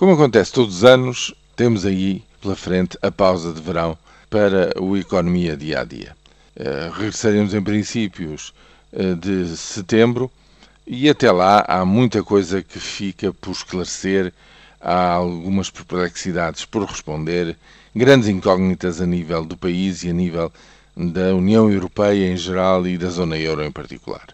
Como acontece todos os anos, temos aí pela frente a pausa de verão para o economia dia a dia. Uh, regressaremos em princípios uh, de setembro e até lá há muita coisa que fica por esclarecer, há algumas perplexidades por responder, grandes incógnitas a nível do país e a nível da União Europeia em geral e da zona euro em particular.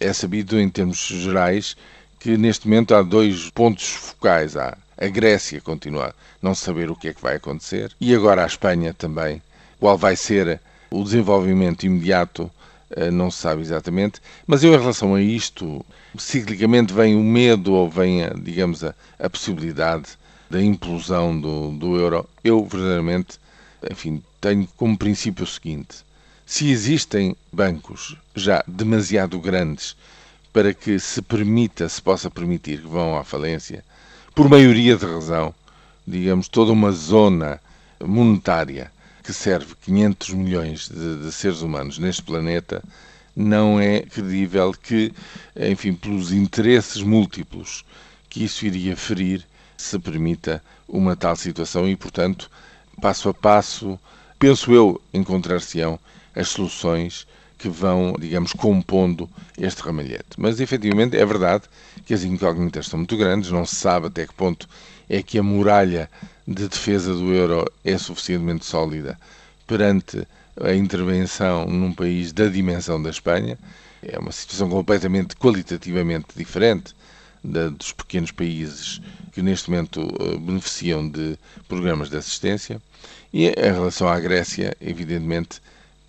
É sabido, em termos gerais, que neste momento há dois pontos focais. Há a Grécia continua a não saber o que é que vai acontecer e agora a Espanha também. Qual vai ser o desenvolvimento imediato, eh, não se sabe exatamente. Mas eu, em relação a isto, ciclicamente vem o medo ou vem, a, digamos, a, a possibilidade da implosão do, do euro. Eu, verdadeiramente, enfim, tenho como princípio o seguinte: se existem bancos já demasiado grandes para que se permita, se possa permitir que vão à falência, por maioria de razão, digamos, toda uma zona monetária que serve 500 milhões de, de, seres humanos neste planeta, não é credível que, enfim, pelos interesses múltiplos que isso iria ferir, se permita uma tal situação. E, portanto, passo a passo, penso eu, encontrar-se-ão as soluções que vão, digamos, compondo este ramalhete. Mas, efetivamente, é verdade que as incógnitas são muito grandes, não se sabe até que ponto é que a muralha de defesa do euro é suficientemente sólida perante a intervenção num país da dimensão da Espanha. É uma situação completamente qualitativamente diferente da, dos pequenos países que neste momento uh, beneficiam de programas de assistência. E em relação à Grécia, evidentemente,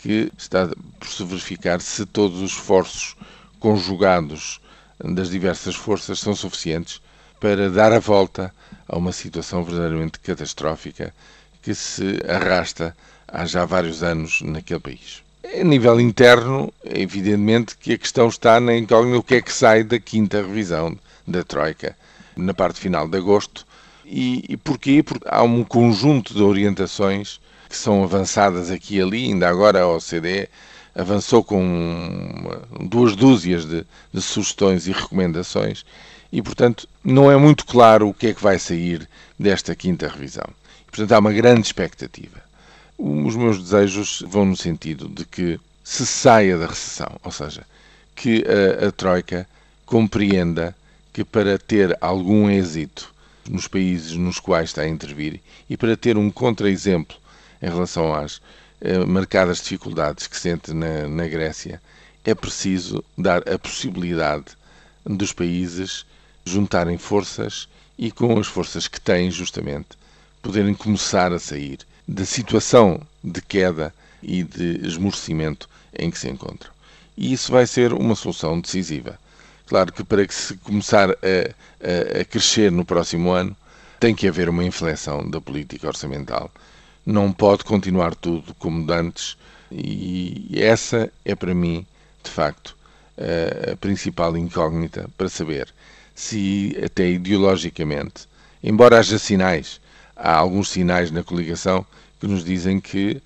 que está por se verificar se todos os esforços conjugados das diversas forças são suficientes para dar a volta a uma situação verdadeiramente catastrófica que se arrasta há já vários anos naquele país. A nível interno, evidentemente que a questão está na incógnita o que é que sai da quinta revisão da Troika na parte final de agosto. E, e porquê? Porque há um conjunto de orientações que são avançadas aqui e ali, ainda agora a OCDE avançou com duas dúzias de, de, sugestões e recomendações e, portanto, não é muito claro o que é que vai sair desta quinta revisão. Portanto, há uma grande expectativa. Os meus desejos vão no sentido de que se saia da recessão, ou seja, que a, a Troika compreenda que para ter algum êxito nos países nos quais está a intervir e para ter um contra-exemplo em relação às eh, marcadas dificuldades que sente na, na Grécia, é preciso dar a possibilidade dos países juntarem forças e, com as forças que têm, justamente, poderem começar a sair da situação de queda e de esmorecimento em que se encontram. E isso vai ser uma solução decisiva. Claro que para que se começar a, a, a crescer no próximo ano, tem que haver uma inflexão da política orçamental não pode continuar tudo como antes, e essa é para mim, de facto, a principal incógnita para saber se, até ideologicamente, embora haja sinais, há alguns sinais na coligação que nos dizem que,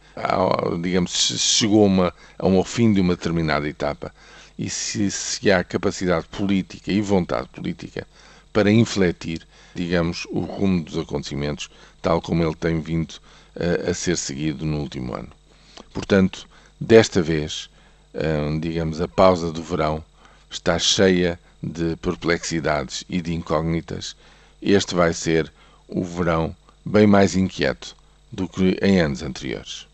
digamos, chegou uma, a um fim de uma determinada etapa. E se, se há capacidade política e vontade política para infletir, digamos, o rumo dos acontecimentos, tal como ele tem vindo a, a ser seguido no último ano. Portanto, desta vez, hum, digamos, a pausa do verão está cheia de perplexidades e de incógnitas. Este vai ser o verão bem mais inquieto do que em anos anteriores.